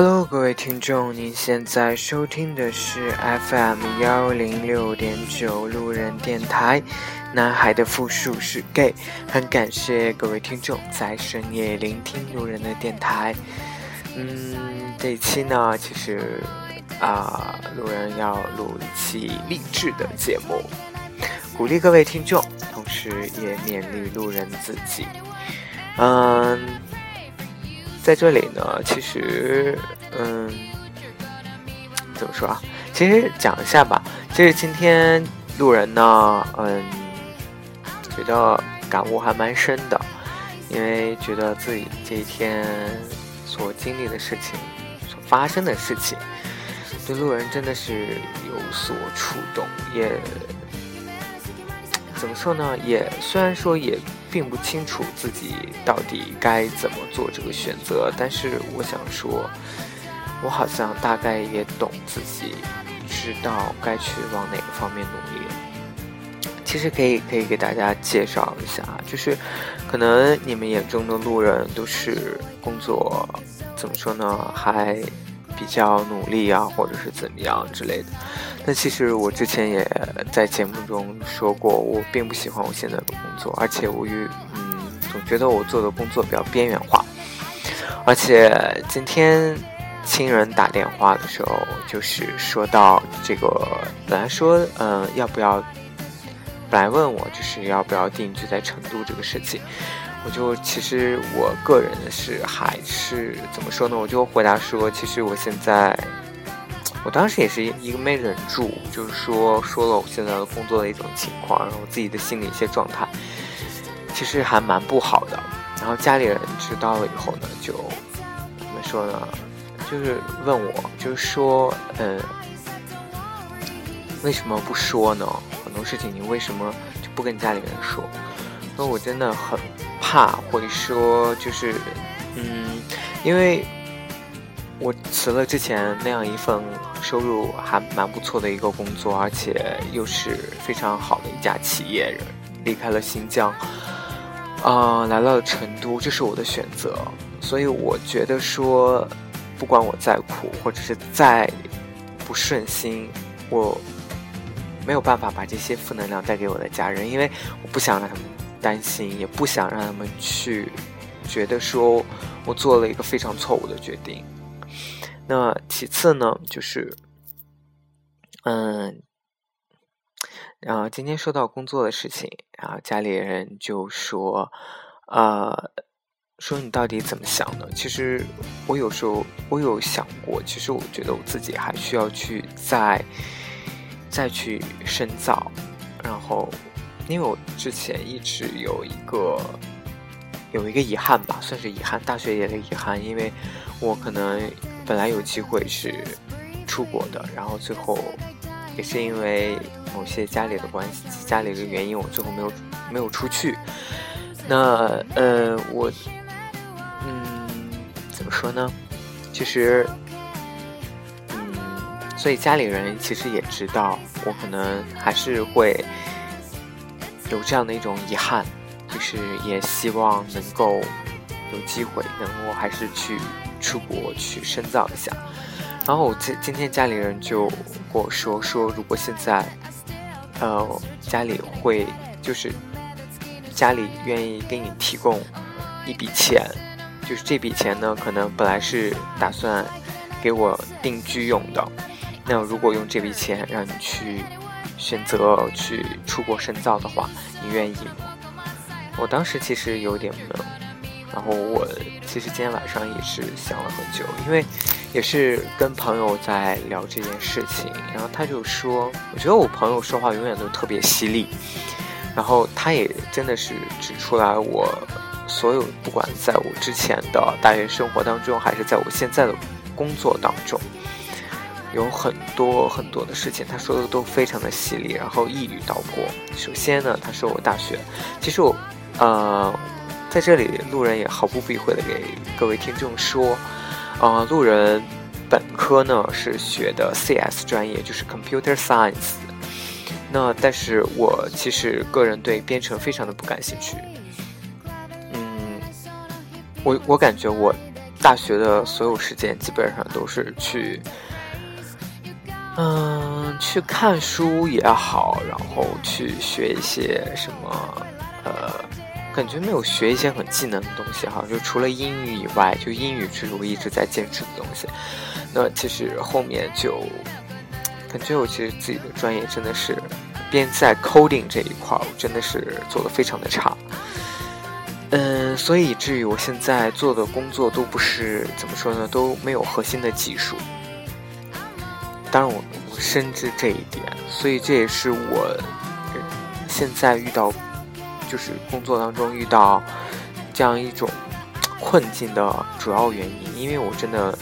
Hello，各位听众，您现在收听的是 FM 幺零六点九路人电台。男孩的复数是 gay，很感谢各位听众在深夜聆听路人的电台。嗯，这一期呢，其实啊，路人要录一期励志的节目，鼓励各位听众，同时也勉励路人自己。嗯，在这里呢，其实，嗯，怎么说啊？其实讲一下吧。其实今天路人呢，嗯。觉得感悟还蛮深的，因为觉得自己这一天所经历的事情，所发生的事情，对路人真的是有所触动。也怎么说呢？也虽然说也并不清楚自己到底该怎么做这个选择，但是我想说，我好像大概也懂自己，知道该去往哪个方面努力。其实可以可以给大家介绍一下，就是可能你们眼中的路人都是工作怎么说呢，还比较努力啊，或者是怎么样之类的。但其实我之前也在节目中说过，我并不喜欢我现在的工作，而且我与嗯总觉得我做的工作比较边缘化。而且今天亲人打电话的时候，就是说到这个，本来说嗯要不要。本来问我就是要不要定居在成都这个事情，我就其实我个人是还是怎么说呢？我就回答说，其实我现在，我当时也是一个没忍住，就是说说了我现在的工作的一种情况，然后我自己的心理一些状态，其实还蛮不好的。然后家里人知道了以后呢，就怎么说呢？就是问我，就是说，嗯，为什么不说呢？很多事情你为什么就不跟家里人说？那我真的很怕，或者说就是，嗯，因为我辞了之前那样一份收入还蛮不错的一个工作，而且又是非常好的一家企业，离开了新疆，啊，来到了成都，这是我的选择。所以我觉得说，不管我再苦，或者是再不顺心，我。没有办法把这些负能量带给我的家人，因为我不想让他们担心，也不想让他们去觉得说我做了一个非常错误的决定。那其次呢，就是，嗯，然后今天说到工作的事情，然后家里人就说，呃，说你到底怎么想的？其实我有时候我有想过，其实我觉得我自己还需要去再。再去深造，然后，因为我之前一直有一个有一个遗憾吧，算是遗憾，大学也的遗憾，因为我可能本来有机会是出国的，然后最后也是因为某些家里的关系、家里的原因，我最后没有没有出去。那呃，我嗯，怎么说呢？其实。所以家里人其实也知道，我可能还是会有这样的一种遗憾，就是也希望能够有机会能够还是去出国去深造一下。然后我今今天家里人就跟我说说，如果现在呃家里会就是家里愿意给你提供一笔钱，就是这笔钱呢，可能本来是打算给我定居用的。那如果用这笔钱让你去选择去出国深造的话，你愿意吗？我当时其实有点懵，然后我其实今天晚上也是想了很久，因为也是跟朋友在聊这件事情，然后他就说，我觉得我朋友说话永远都特别犀利，然后他也真的是指出来我所有不管在我之前的大学生活当中，还是在我现在的工作当中。有很多很多的事情，他说的都非常的犀利，然后一语道破。首先呢，他说我大学，其实我，呃，在这里路人也毫不避讳的给各位听众说，呃，路人本科呢是学的 CS 专业，就是 Computer Science。那但是我其实个人对编程非常的不感兴趣。嗯，我我感觉我。大学的所有时间基本上都是去，嗯，去看书也好，然后去学一些什么，呃，感觉没有学一些很技能的东西哈，就除了英语以外，就英语是我一直在坚持的东西。那其实后面就感觉我其实自己的专业真的是边在 coding 这一块，我真的是做的非常的差。嗯，所以以至于我现在做的工作都不是怎么说呢，都没有核心的技术。当然，我我深知这一点，所以这也是我现在遇到就是工作当中遇到这样一种困境的主要原因，因为我真的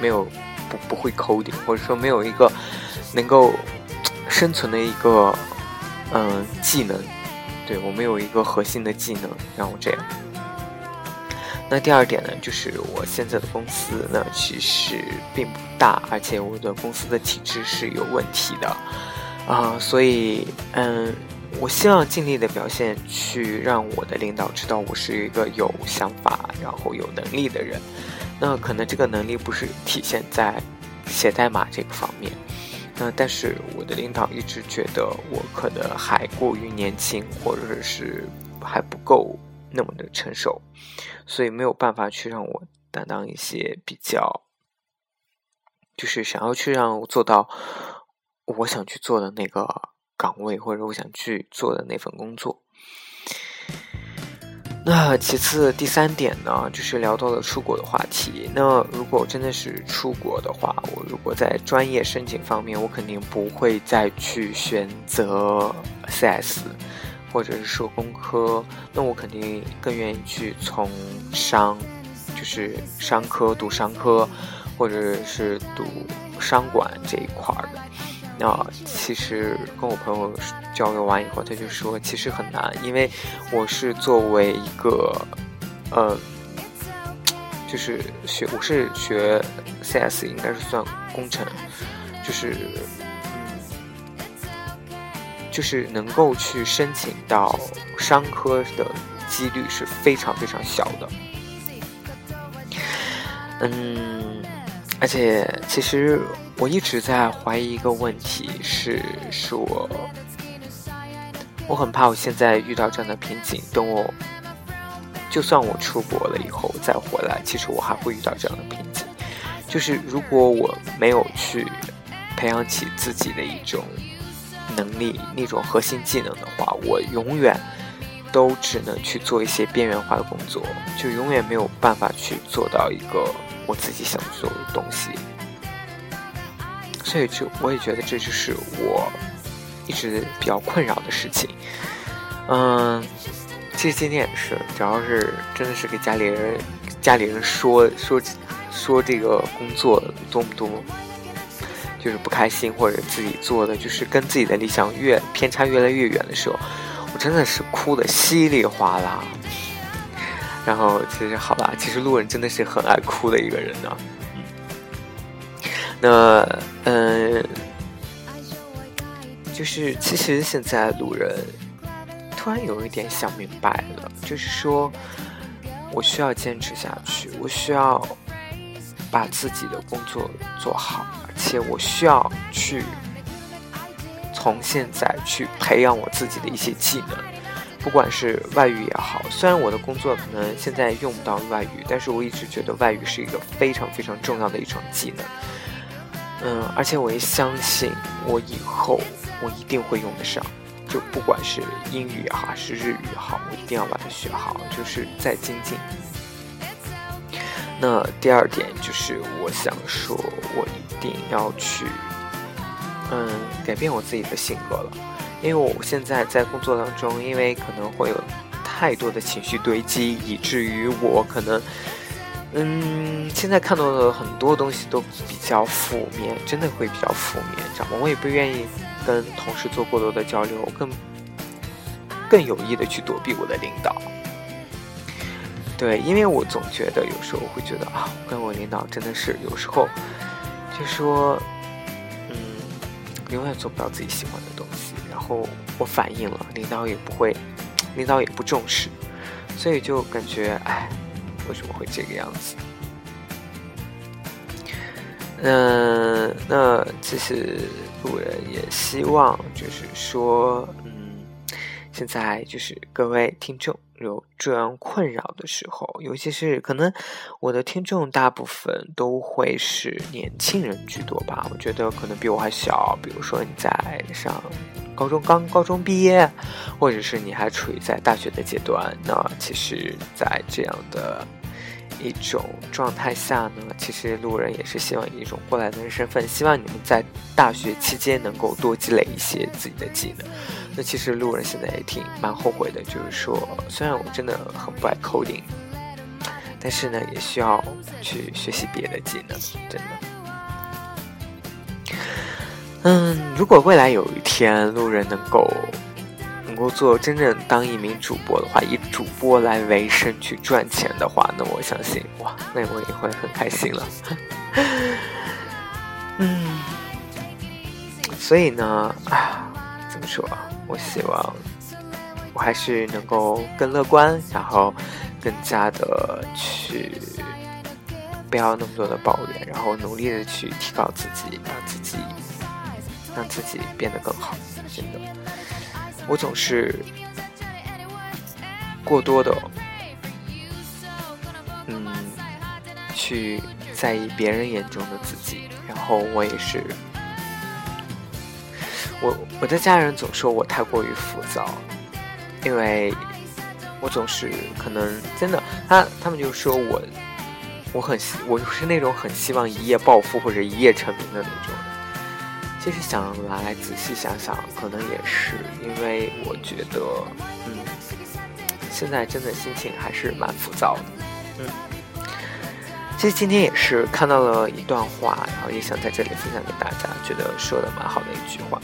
没有不不会 coding，或者说没有一个能够生存的一个嗯技能。对我没有一个核心的技能让我这样。那第二点呢，就是我现在的公司呢，其实并不大，而且我的公司的体制是有问题的啊，所以嗯，我希望尽力的表现，去让我的领导知道我是一个有想法，然后有能力的人。那可能这个能力不是体现在写代码这个方面。那但是我的领导一直觉得我可能还过于年轻，或者是还不够那么的成熟，所以没有办法去让我担当一些比较，就是想要去让我做到我想去做的那个岗位，或者我想去做的那份工作。那其次第三点呢，就是聊到了出国的话题。那如果真的是出国的话，我如果在专业申请方面，我肯定不会再去选择 CS，或者是说工科。那我肯定更愿意去从商，就是商科读商科，或者是读商管这一块的。那其实跟我朋友交流完以后，他就说其实很难，因为我是作为一个，呃，就是学我是学 CS，应该是算工程，就是，就是能够去申请到商科的几率是非常非常小的，嗯，而且其实。我一直在怀疑一个问题，是说，我很怕我现在遇到这样的瓶颈。等我，就算我出国了以后再回来，其实我还会遇到这样的瓶颈。就是如果我没有去培养起自己的一种能力、那种核心技能的话，我永远都只能去做一些边缘化的工作，就永远没有办法去做到一个我自己想做的东西。所以，就我也觉得这就是我一直比较困扰的事情。嗯，其实今天也是，主要是真的是给家里人、家里人说说说这个工作多么多么，就是不开心，或者自己做的就是跟自己的理想越偏差越来越远的时候，我真的是哭的稀里哗啦。然后，其实好吧，其实路人真的是很爱哭的一个人呢。那嗯，就是其实现在路人突然有一点想明白了，就是说我需要坚持下去，我需要把自己的工作做好，而且我需要去从现在去培养我自己的一些技能，不管是外语也好。虽然我的工作可能现在用不到外语，但是我一直觉得外语是一个非常非常重要的一种技能。嗯，而且我也相信，我以后我一定会用得上。就不管是英语也好，还是日语也好，我一定要把它学好，就是再精进。那第二点就是，我想说，我一定要去，嗯，改变我自己的性格了。因为我现在在工作当中，因为可能会有太多的情绪堆积，以至于我可能。嗯，现在看到的很多东西都比较负面，真的会比较负面，知道吗？我也不愿意跟同事做过多的交流，更更有意的去躲避我的领导。对，因为我总觉得有时候会觉得啊，跟我领导真的是有时候就说，嗯，永远做不到自己喜欢的东西，然后我反映了，领导也不会，领导也不重视，所以就感觉哎。为什么会这个样子？嗯，那其实路人也希望，就是说，嗯，现在就是各位听众有这样困扰的时候，尤其是可能我的听众大部分都会是年轻人居多吧。我觉得可能比我还小，比如说你在上高中刚高中毕业，或者是你还处于在大学的阶段，那其实，在这样的。一种状态下呢，其实路人也是希望以一种过来人的身份，希望你们在大学期间能够多积累一些自己的技能。那其实路人现在也挺蛮后悔的，就是说，虽然我真的很不爱 coding，但是呢，也需要去学习别的技能，真的。嗯，如果未来有一天路人能够。能够做真正当一名主播的话，以主播来为生去赚钱的话，那我相信哇，那我也会很开心了。嗯，所以呢，啊，怎么说啊？我希望我还是能够更乐观，然后更加的去不要那么多的抱怨，然后努力的去提高自己，让自己让自己变得更好，真的。我总是过多的，嗯，去在意别人眼中的自己，然后我也是，我我的家人总说我太过于浮躁，因为我总是可能真的，他他们就说我，我很我是那种很希望一夜暴富或者一夜成名的那种。其实想来仔细想想，可能也是因为我觉得，嗯，现在真的心情还是蛮浮躁的，嗯。其实今天也是看到了一段话，然后也想在这里分享给大家，觉得说的蛮好的一句话。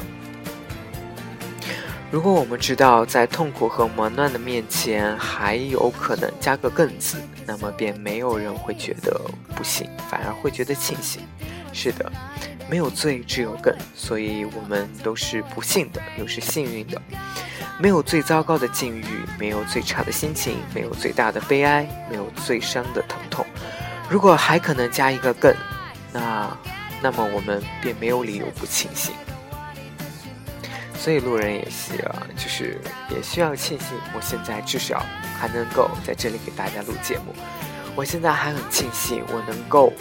如果我们知道在痛苦和磨难的面前还有可能加个“更”字，那么便没有人会觉得不幸，反而会觉得庆幸。是的。没有罪，只有更，所以我们都是不幸的，又是幸运的。没有最糟糕的境遇，没有最差的心情，没有最大的悲哀，没有最伤的疼痛。如果还可能加一个更，那，那么我们便没有理由不庆幸。所以路人也是啊，就是也需要庆幸，我现在至少还能够在这里给大家录节目。我现在还很庆幸，我能够。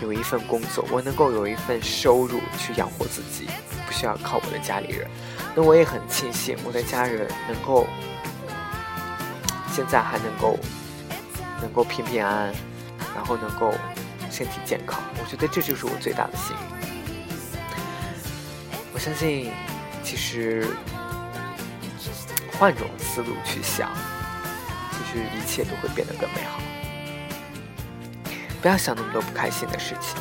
有一份工作，我能够有一份收入去养活自己，不需要靠我的家里人。那我也很庆幸我的家人能够现在还能够能够平平安安，然后能够身体健康。我觉得这就是我最大的幸运。我相信，其实换种思路去想，其实一切都会变得更美好。不要想那么多不开心的事情，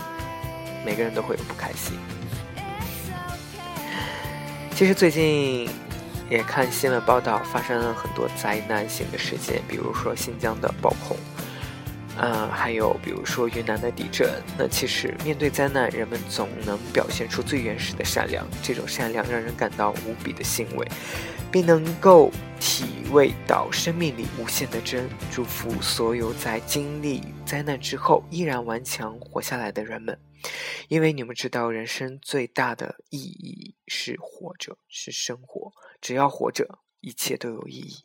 每个人都会有不开心。其实最近也看新闻报道，发生了很多灾难性的事件，比如说新疆的暴恐，嗯，还有比如说云南的地震。那其实面对灾难，人们总能表现出最原始的善良，这种善良让人感到无比的欣慰。并能够体味到生命里无限的真。祝福所有在经历灾难之后依然顽强活下来的人们，因为你们知道，人生最大的意义是活着，是生活。只要活着，一切都有意义。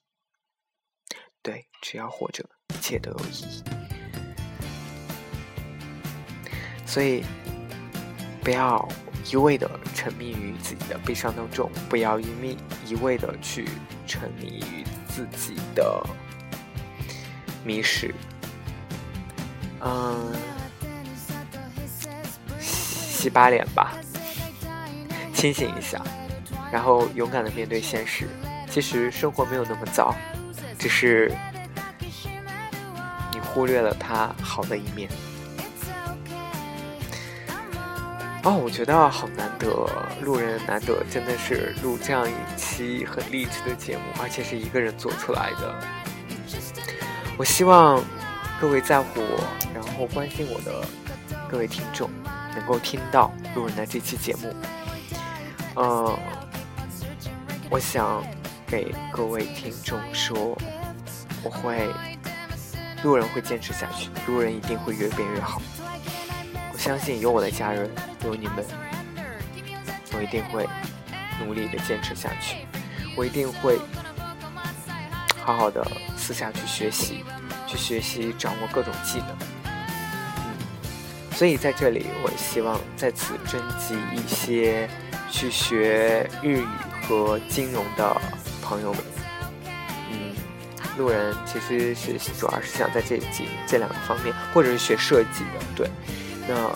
对，只要活着，一切都有意义。所以，不要。一味的沉迷于自己的悲伤当中，不要一味一味的去沉迷于自己的迷失。嗯，洗把脸吧，清醒一下，然后勇敢的面对现实。其实生活没有那么糟，只是你忽略了它好的一面。哦，我觉得好难得，路人难得，真的是录这样一期很励志的节目，而且是一个人做出来的。我希望各位在乎我，然后关心我的各位听众，能够听到路人的这期节目。嗯，我想给各位听众说，我会，路人会坚持下去，路人一定会越变越好。我相信有我的家人，有你们，我一定会努力的坚持下去。我一定会好好的私下去学习，去学习掌握各种技能。嗯，所以在这里，我希望在此征集一些去学日语和金融的朋友们。嗯，路人其实是主要是想在这几这两个方面，或者是学设计的。对，那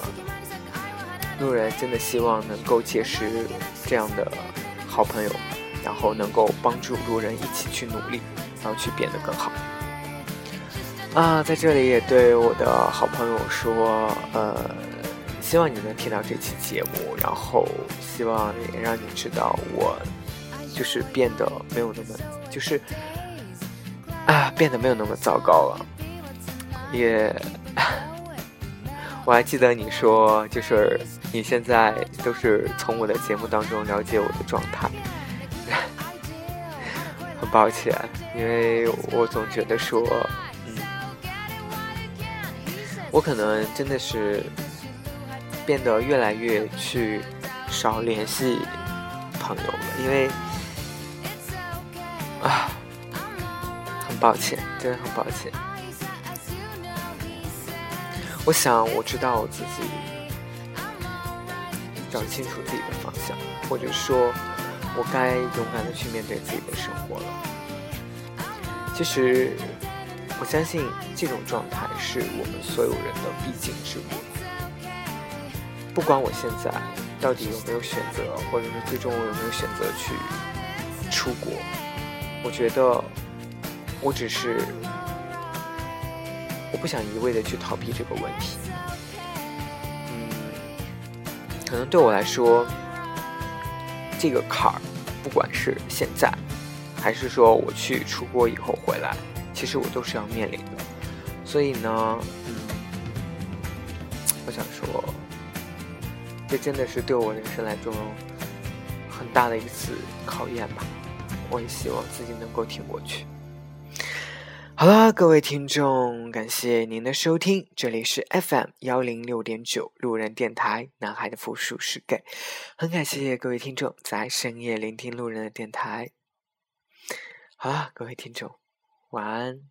路人真的希望能够结识这样的好朋友。然后能够帮助路人一起去努力，然后去变得更好。啊，在这里也对我的好朋友说，呃，希望你能听到这期节目，然后希望也让你知道我就是变得没有那么就是啊变得没有那么糟糕了。也，我还记得你说，就是你现在都是从我的节目当中了解我的状态。很抱歉，因为我总觉得说，嗯，我可能真的是变得越来越去少联系朋友了，因为啊，很抱歉，真的很抱歉。我想，我知道我自己找清楚自己的方向，或者说。我该勇敢的去面对自己的生活了。其实，我相信这种状态是我们所有人的必经之路。不管我现在到底有没有选择，或者是最终我有没有选择去出国，我觉得我只是不想一味的去逃避这个问题。嗯，可能对我来说。这个坎儿，不管是现在，还是说我去出国以后回来，其实我都是要面临的。所以呢，嗯，我想说，这真的是对我人生来说很大的一次考验吧。我也希望自己能够挺过去。好了，各位听众，感谢您的收听，这里是 FM 幺零六点九路人电台，男孩的复数是 gay，很感谢各位听众在深夜聆听路人的电台。好了，各位听众，晚安。